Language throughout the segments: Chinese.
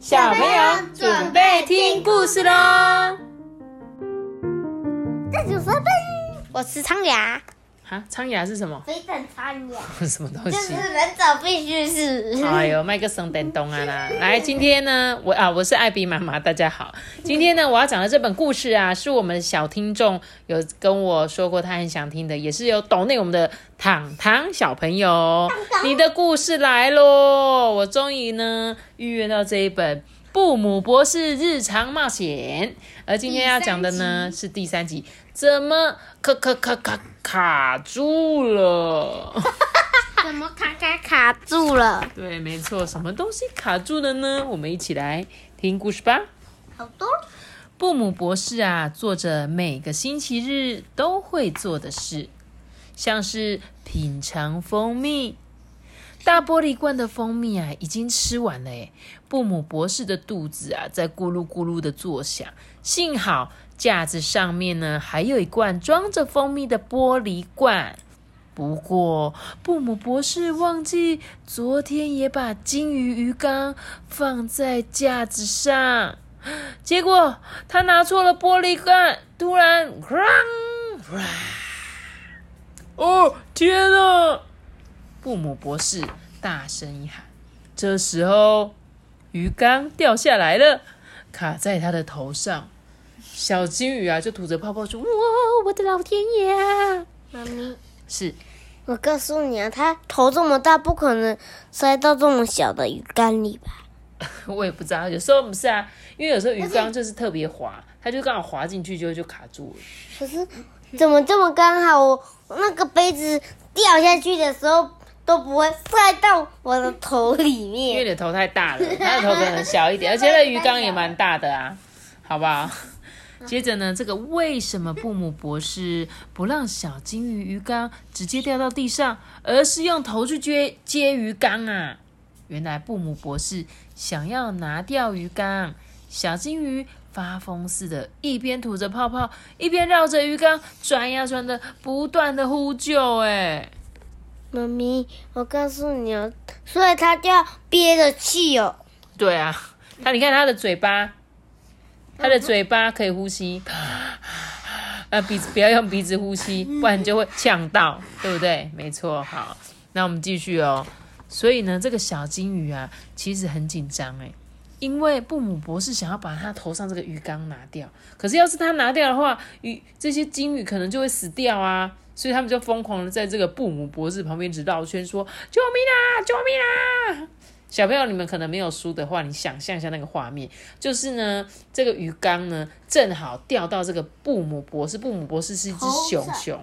小朋友准备听故事喽！这就是笨，我是苍牙，啊，苍牙是什么？非常苍牙，什么东就西是？人走必须是。哎呦，卖个生电动啊啦！来，今天呢，我啊，我是艾比妈妈，大家好。今天呢，我要讲的这本故事啊，是我们的小听众有跟我说过，他很想听的，也是有抖内我们的糖糖小朋友。你的故事来喽！我终于呢预约到这一本《布姆博士日常冒险》，而今天要讲的呢是第三集，怎么卡卡卡卡卡住了？怎么卡卡卡住了？对，没错，什么东西卡住了呢？我们一起来听故事吧。好多。布姆博士啊，做着每个星期日都会做的事，像是品尝蜂蜜。大玻璃罐的蜂蜜啊，已经吃完了诶。布姆博士的肚子啊，在咕噜咕噜的作响。幸好架子上面呢，还有一罐装着蜂蜜的玻璃罐。不过，布姆博士忘记昨天也把金鱼鱼缸放在架子上，结果他拿错了玻璃罐，突然，哇！哦天啊！布姆博士大声一喊。这时候，鱼缸掉下来了，卡在他的头上。小金鱼啊，就吐着泡泡说：“哇，我的老天爷啊！”妈咪，是。我告诉你啊，它头这么大，不可能塞到这么小的鱼缸里吧？我也不知道，有时候不是啊，因为有时候鱼缸就是特别滑，它就刚好滑进去就就卡住了。可是怎么这么刚好？我那个杯子掉下去的时候都不会塞到我的头里面因为。你的头太大了，它的头可能小一点，而且那鱼缸也蛮大的啊，好不好？接着呢，这个为什么布姆博士不让小金鱼鱼缸直接掉到地上，而是用头去接接鱼缸啊？原来布姆博士想要拿掉鱼缸，小金鱼发疯似的，一边吐着泡泡，一边绕着鱼缸转呀转的，不断的呼救。哎，妈咪，我告诉你哦，所以它就要憋着气哦。对啊，它你看它的嘴巴。它的嘴巴可以呼吸，呃，鼻子不要用鼻子呼吸，不然就会呛到，对不对？没错，好，那我们继续哦。所以呢，这个小金鱼啊，其实很紧张诶，因为布姆博士想要把它头上这个鱼缸拿掉，可是要是他拿掉的话，鱼这些金鱼可能就会死掉啊，所以他们就疯狂的在这个布姆博士旁边一直绕圈，说救命啊，救命啊！小朋友，你们可能没有书的话，你想象一下那个画面，就是呢，这个鱼缸呢正好掉到这个布姆博士，布姆博士是一只熊熊，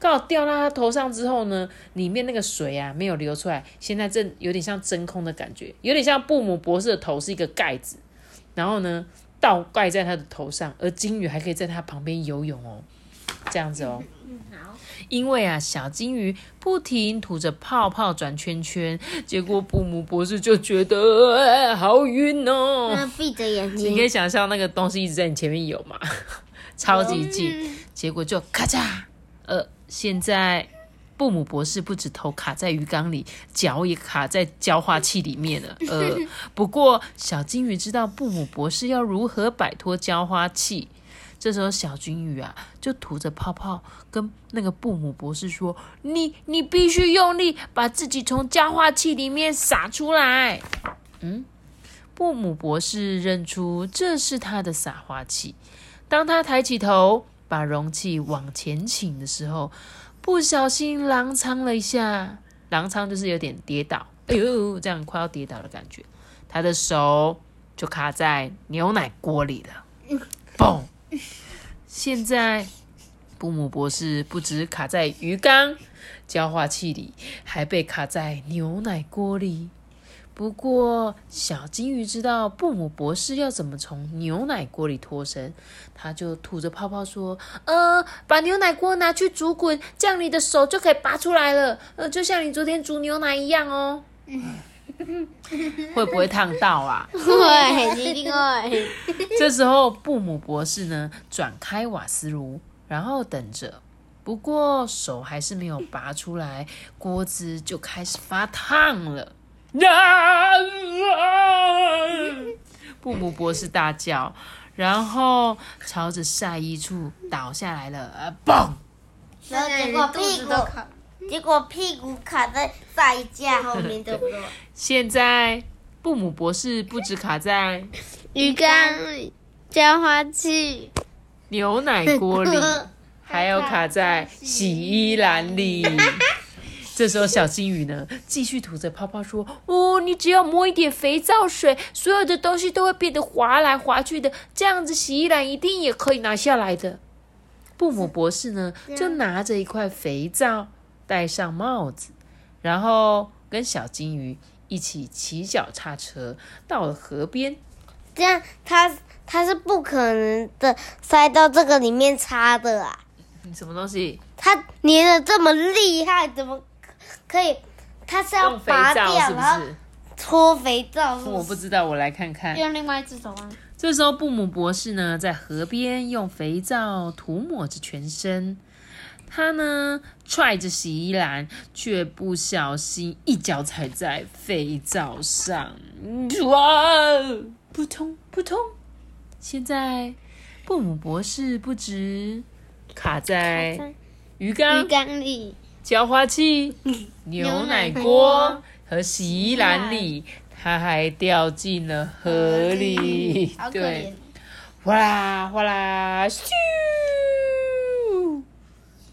刚好掉到他头上之后呢，里面那个水啊没有流出来，现在正有点像真空的感觉，有点像布姆博士的头是一个盖子，然后呢倒盖在他的头上，而金鱼还可以在他旁边游泳哦，这样子哦。因为啊，小金鱼不停吐着泡泡转圈圈，结果布姆博士就觉得、哎好晕哦。那闭着眼睛你可以，想象那个东西一直在你前面游嘛，超级近，结果就咔嚓，呃，现在布姆博士不止头卡在鱼缸里，脚也卡在浇化器里面了。呃，不过小金鱼知道布姆博士要如何摆脱浇花器。这时候，小金鱼啊，就吐着泡泡，跟那个布姆博士说：“你你必须用力把自己从浇化器里面撒出来。”嗯，布姆博士认出这是他的撒花器。当他抬起头，把容器往前倾的时候，不小心踉跄了一下。踉跄就是有点跌倒，哎呦，这样快要跌倒的感觉。他的手就卡在牛奶锅里了，嘣！现在布姆博士不止卡在鱼缸、浇化器里，还被卡在牛奶锅里。不过，小金鱼知道布姆博士要怎么从牛奶锅里脱身，他就吐着泡泡说：“呃，把牛奶锅拿去煮滚，这样你的手就可以拔出来了。呃，就像你昨天煮牛奶一样哦。”会不会烫到啊？会，一定会。这时候，布姆博士呢转开瓦斯炉，然后等着。不过手还是没有拔出来，锅子就开始发烫了。啊！布姆博士大叫，然后朝着晒衣处倒下来了，啊，嘣！然后结果屁股，结果屁股卡在晒架后面，对不对？现在布姆博士不止卡在鱼缸里、浇花器、牛奶锅里，还有卡在洗衣篮里。这时候，小金鱼呢，继续吐着泡泡说：“哦，你只要摸一点肥皂水，所有的东西都会变得滑来滑去的，这样子洗衣篮一定也可以拿下来的。”布姆博士呢，就拿着一块肥皂，戴上帽子，然后跟小金鱼一起骑脚踏车到了河边。这样，它它是不可能的塞到这个里面插的啊！什么东西？它粘的这么厉害，怎么？可以，它是要拔掉，然后搓肥皂。我不知道，我来看看。用另外一只手啊。这时候，布姆博士呢，在河边用肥皂涂抹着全身。他呢，踹着洗衣篮，却不小心一脚踩在肥皂上，哇！扑通扑通！现在，布姆博士不止卡在鱼缸鱼缸里。浇花器、牛奶锅和洗衣篮里，他还掉进了河里。对，哗啦哗啦，咻！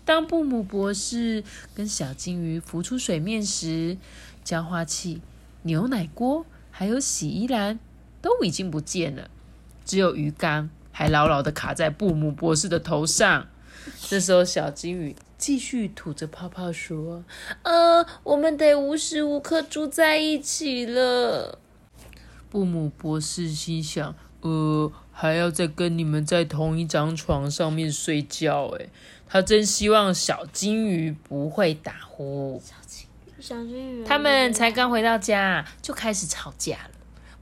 当布姆博士跟小金鱼浮出水面时，浇花器、牛奶锅还有洗衣篮都已经不见了，只有鱼缸还牢牢的卡在布姆博士的头上。这时候，小金鱼。继续吐着泡泡说：“呃，我们得无时无刻住在一起了。”布姆博士心想：“呃，还要再跟你们在同一张床上面睡觉。”哎，他真希望小金鱼不会打呼。小金小金鱼，他们才刚回到家就开始吵架了。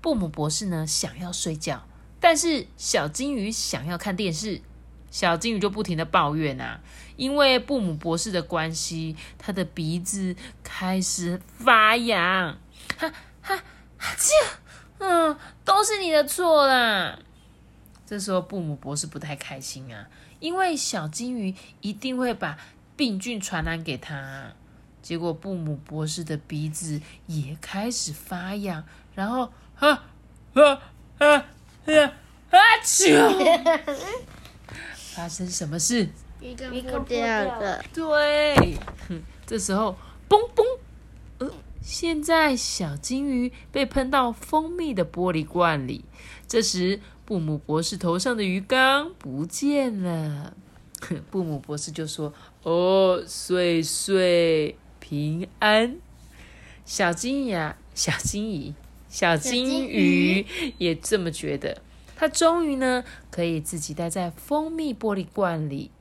布姆博士呢想要睡觉，但是小金鱼想要看电视。小金鱼就不停的抱怨啊，因为布姆博士的关系，他的鼻子开始发痒，哈哈哈啾，嗯，都是你的错啦。这时候布姆博士不太开心啊，因为小金鱼一定会把病菌传染给他。结果布姆博士的鼻子也开始发痒，然后哈哈哈哈哈啾。发生什么事？一个破掉的。对，这时候，嘣嘣，呃，现在小金鱼被喷到蜂蜜的玻璃罐里。这时，布姆博士头上的鱼缸不见了。布姆博士就说：“哦，岁岁平安。”小金鱼啊，小金鱼，小金鱼也这么觉得。他终于呢，可以自己待在蜂蜜玻璃罐里。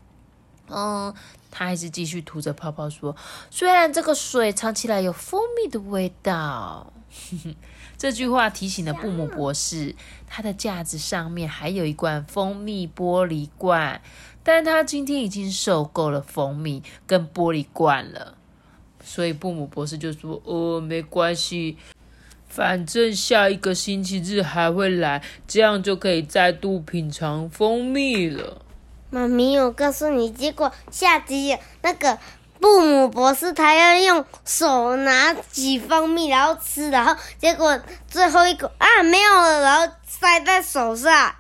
嗯，他还是继续涂着泡泡说：“虽然这个水尝起来有蜂蜜的味道。”这句话提醒了布姆博士，他的架子上面还有一罐蜂蜜玻璃罐，但他今天已经受够了蜂蜜跟玻璃罐了。所以布姆博士就说：“哦，没关系。”反正下一个星期日还会来，这样就可以再度品尝蜂蜜了。妈咪，我告诉你，结果下集那个布姆博士他要用手拿起蜂蜜然后吃，然后结果最后一口啊没有了，然后塞在手上。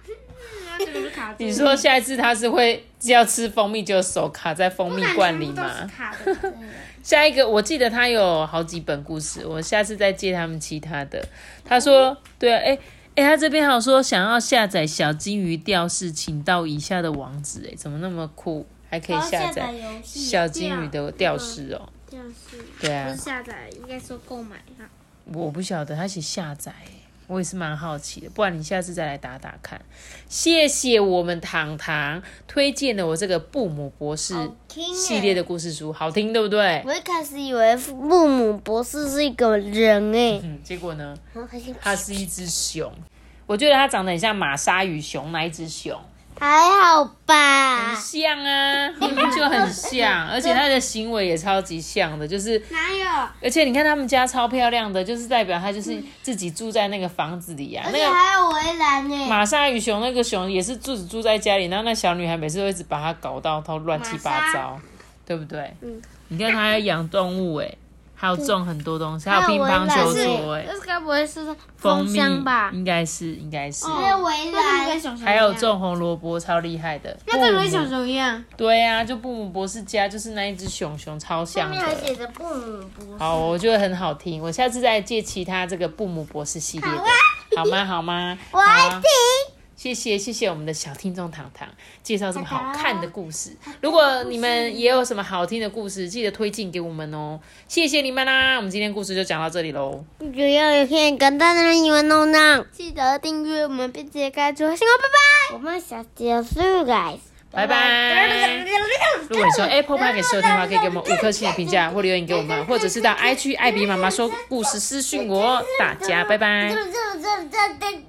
你说下一次他是会要吃蜂蜜就手卡在蜂蜜罐里吗？下一个，我记得他有好几本故事，我下次再借他们其他的。他说，对啊，哎哎，他这边还有说想要下载小金鱼吊饰，请到以下的网址，哎，怎么那么酷，还可以下载小金鱼的吊饰哦？吊饰，对啊，不是下载，应该说购买哈。我不晓得，他写下载。我也是蛮好奇的，不然你下次再来打打看。谢谢我们糖糖推荐的我这个布姆博士系列的故事书，好听对不对？我一开始以为布姆博士是一个人诶，结果呢，他是一只熊。我觉得他长得很像马鲨鱼熊那一只熊。还好吧很？像啊，明明就很像，而且他的行为也超级像的，就是哪有？而且你看他们家超漂亮的，就是代表他就是自己住在那个房子里啊。而且那个还有围栏呢。玛莎与熊那个熊也是住住在家里，然后那小女孩每次都一直把它搞到都乱七八糟，对不对？嗯你看她还养动物哎，还有种很多东西，还有乒乓球桌哎，这该不会是蜂蜜吧？应该是应该是，还有种红萝卜超厉害的。那这个跟布姆熊熊一样。对啊，就布姆博士家就是那一只熊熊超像上面还的。写着布姆博士。好，我觉得很好听，我下次再借其他这个布姆博士系列的，好吗？好吗？我爱好啊谢谢谢谢我们的小听众糖糖介绍这么好看的故事。如果你们也有什么好听的故事，记得推荐给我们哦。谢谢你们啦，我们今天故事就讲到这里喽。主要有片跟大家你们弄弄，记得订阅我们，并且开出新哦，拜拜。我们下次结束，guys。拜拜。如果你说 Apple Park 给收听的话，可以给我们五颗星的评价或留言给我们，或者是到 IG 艾比妈妈说故事私讯我哦。大家拜拜。